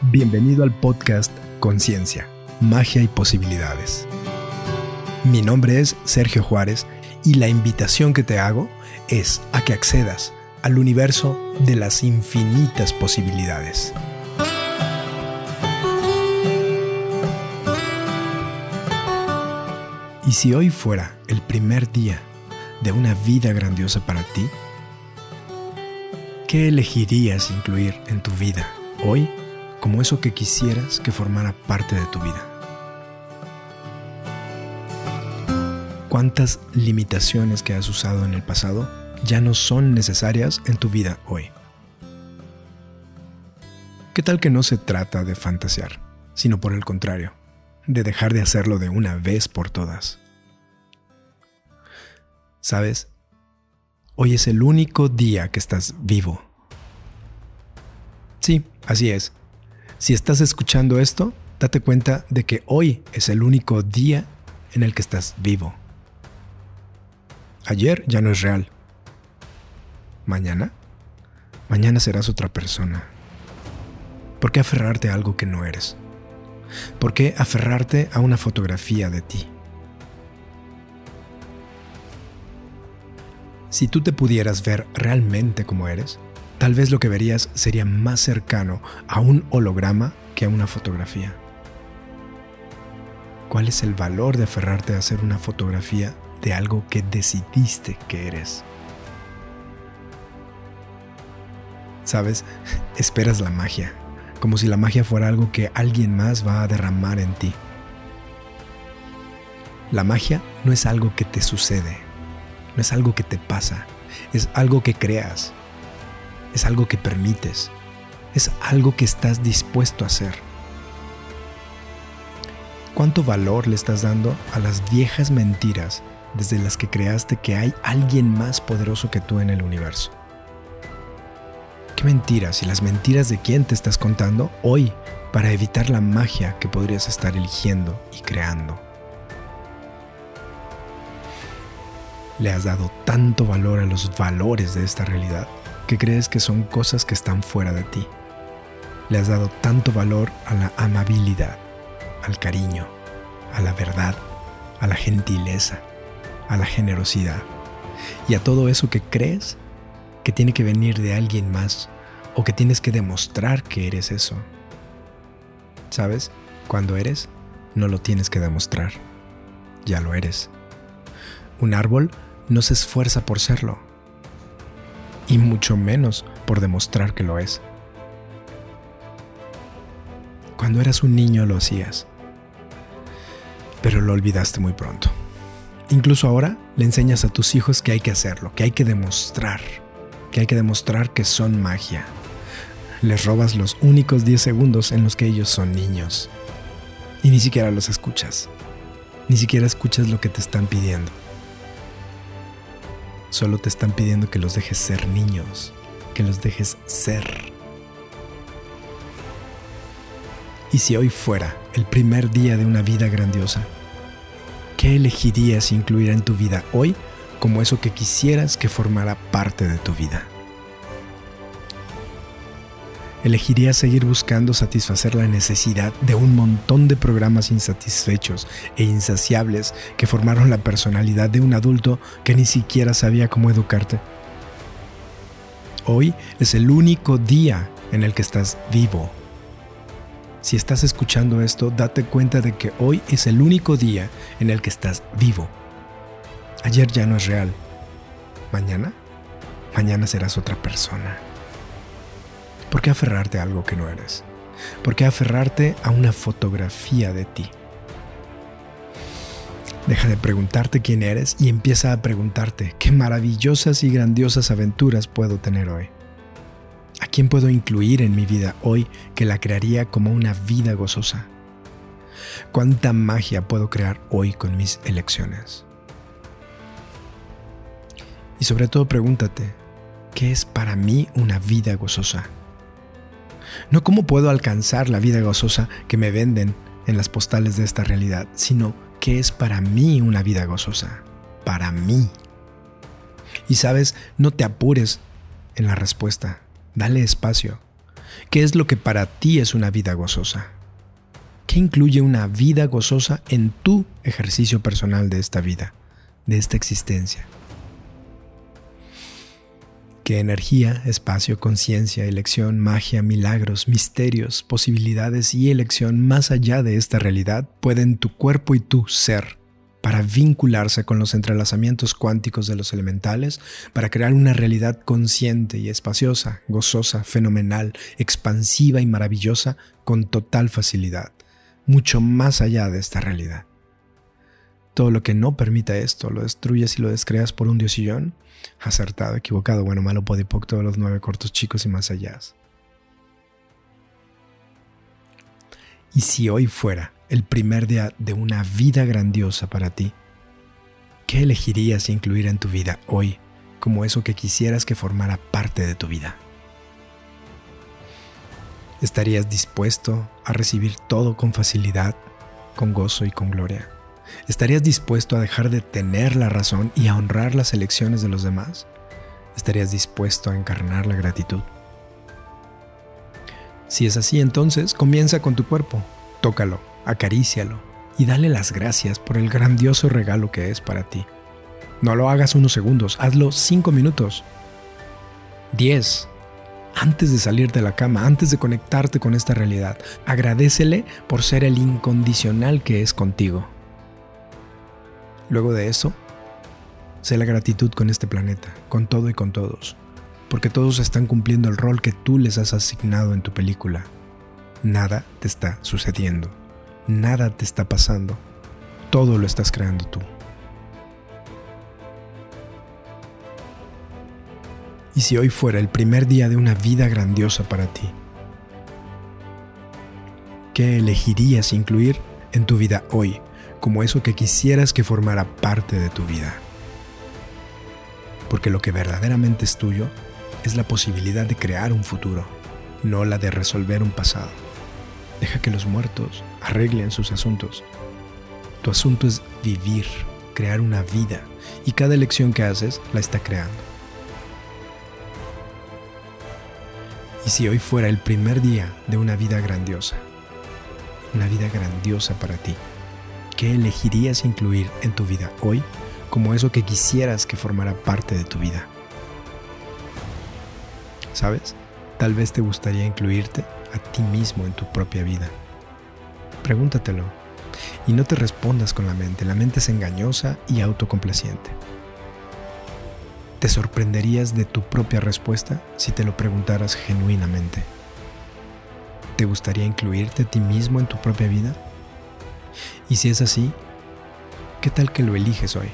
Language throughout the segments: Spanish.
Bienvenido al podcast Conciencia, Magia y Posibilidades. Mi nombre es Sergio Juárez y la invitación que te hago es a que accedas al universo de las infinitas posibilidades. ¿Y si hoy fuera el primer día de una vida grandiosa para ti? ¿Qué elegirías incluir en tu vida hoy como eso que quisieras que formara parte de tu vida? ¿Cuántas limitaciones que has usado en el pasado ya no son necesarias en tu vida hoy? ¿Qué tal que no se trata de fantasear, sino por el contrario, de dejar de hacerlo de una vez por todas? ¿Sabes? Hoy es el único día que estás vivo. Sí, así es. Si estás escuchando esto, date cuenta de que hoy es el único día en el que estás vivo. Ayer ya no es real. Mañana, mañana serás otra persona. ¿Por qué aferrarte a algo que no eres? ¿Por qué aferrarte a una fotografía de ti? Si tú te pudieras ver realmente como eres, tal vez lo que verías sería más cercano a un holograma que a una fotografía. ¿Cuál es el valor de aferrarte a hacer una fotografía de algo que decidiste que eres? ¿Sabes? Esperas la magia, como si la magia fuera algo que alguien más va a derramar en ti. La magia no es algo que te sucede, no es algo que te pasa, es algo que creas, es algo que permites, es algo que estás dispuesto a hacer. ¿Cuánto valor le estás dando a las viejas mentiras desde las que creaste que hay alguien más poderoso que tú en el universo? ¿Qué mentiras y las mentiras de quién te estás contando hoy para evitar la magia que podrías estar eligiendo y creando? le has dado tanto valor a los valores de esta realidad que crees que son cosas que están fuera de ti. Le has dado tanto valor a la amabilidad, al cariño, a la verdad, a la gentileza, a la generosidad y a todo eso que crees que tiene que venir de alguien más o que tienes que demostrar que eres eso. ¿Sabes? Cuando eres, no lo tienes que demostrar. Ya lo eres. Un árbol no se esfuerza por serlo, y mucho menos por demostrar que lo es. Cuando eras un niño lo hacías, pero lo olvidaste muy pronto. Incluso ahora le enseñas a tus hijos que hay que hacerlo, que hay que demostrar, que hay que demostrar que son magia. Les robas los únicos 10 segundos en los que ellos son niños. Y ni siquiera los escuchas. Ni siquiera escuchas lo que te están pidiendo. Solo te están pidiendo que los dejes ser niños, que los dejes ser. ¿Y si hoy fuera el primer día de una vida grandiosa? ¿Qué elegirías incluir en tu vida hoy como eso que quisieras que formara parte de tu vida? Elegiría seguir buscando satisfacer la necesidad de un montón de programas insatisfechos e insaciables que formaron la personalidad de un adulto que ni siquiera sabía cómo educarte. Hoy es el único día en el que estás vivo. Si estás escuchando esto, date cuenta de que hoy es el único día en el que estás vivo. Ayer ya no es real. Mañana, mañana serás otra persona. ¿Por qué aferrarte a algo que no eres? ¿Por qué aferrarte a una fotografía de ti? Deja de preguntarte quién eres y empieza a preguntarte qué maravillosas y grandiosas aventuras puedo tener hoy. ¿A quién puedo incluir en mi vida hoy que la crearía como una vida gozosa? ¿Cuánta magia puedo crear hoy con mis elecciones? Y sobre todo pregúntate, ¿qué es para mí una vida gozosa? No cómo puedo alcanzar la vida gozosa que me venden en las postales de esta realidad, sino qué es para mí una vida gozosa. Para mí. Y sabes, no te apures en la respuesta. Dale espacio. ¿Qué es lo que para ti es una vida gozosa? ¿Qué incluye una vida gozosa en tu ejercicio personal de esta vida, de esta existencia? ¿Qué energía, espacio, conciencia, elección, magia, milagros, misterios, posibilidades y elección más allá de esta realidad pueden tu cuerpo y tu ser para vincularse con los entrelazamientos cuánticos de los elementales, para crear una realidad consciente y espaciosa, gozosa, fenomenal, expansiva y maravillosa con total facilidad? mucho más allá de esta realidad. Todo lo que no permita esto, lo destruyes y lo descreas por un diosillón, acertado, equivocado, bueno, malo, podipoc, todos los nueve cortos chicos y más allá. Y si hoy fuera el primer día de una vida grandiosa para ti, ¿qué elegirías incluir en tu vida hoy como eso que quisieras que formara parte de tu vida? ¿Estarías dispuesto a recibir todo con facilidad, con gozo y con gloria? ¿Estarías dispuesto a dejar de tener la razón y a honrar las elecciones de los demás? ¿Estarías dispuesto a encarnar la gratitud? Si es así, entonces comienza con tu cuerpo, tócalo, acarícialo y dale las gracias por el grandioso regalo que es para ti. No lo hagas unos segundos, hazlo cinco minutos, diez, antes de salir de la cama, antes de conectarte con esta realidad. Agradecele por ser el incondicional que es contigo. Luego de eso, sé la gratitud con este planeta, con todo y con todos, porque todos están cumpliendo el rol que tú les has asignado en tu película. Nada te está sucediendo, nada te está pasando, todo lo estás creando tú. ¿Y si hoy fuera el primer día de una vida grandiosa para ti? ¿Qué elegirías incluir en tu vida hoy como eso que quisieras que formara parte de tu vida? Porque lo que verdaderamente es tuyo es la posibilidad de crear un futuro, no la de resolver un pasado. Deja que los muertos arreglen sus asuntos. Tu asunto es vivir, crear una vida, y cada elección que haces la está creando. ¿Y si hoy fuera el primer día de una vida grandiosa? Una vida grandiosa para ti. ¿Qué elegirías incluir en tu vida hoy como eso que quisieras que formara parte de tu vida? ¿Sabes? Tal vez te gustaría incluirte a ti mismo en tu propia vida. Pregúntatelo. Y no te respondas con la mente. La mente es engañosa y autocomplaciente. Te sorprenderías de tu propia respuesta si te lo preguntaras genuinamente. ¿Te gustaría incluirte a ti mismo en tu propia vida? Y si es así, ¿qué tal que lo eliges hoy?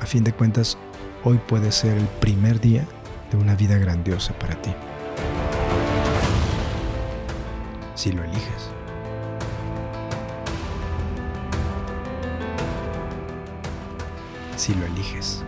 A fin de cuentas, hoy puede ser el primer día de una vida grandiosa para ti. Si lo eliges. Si lo eliges.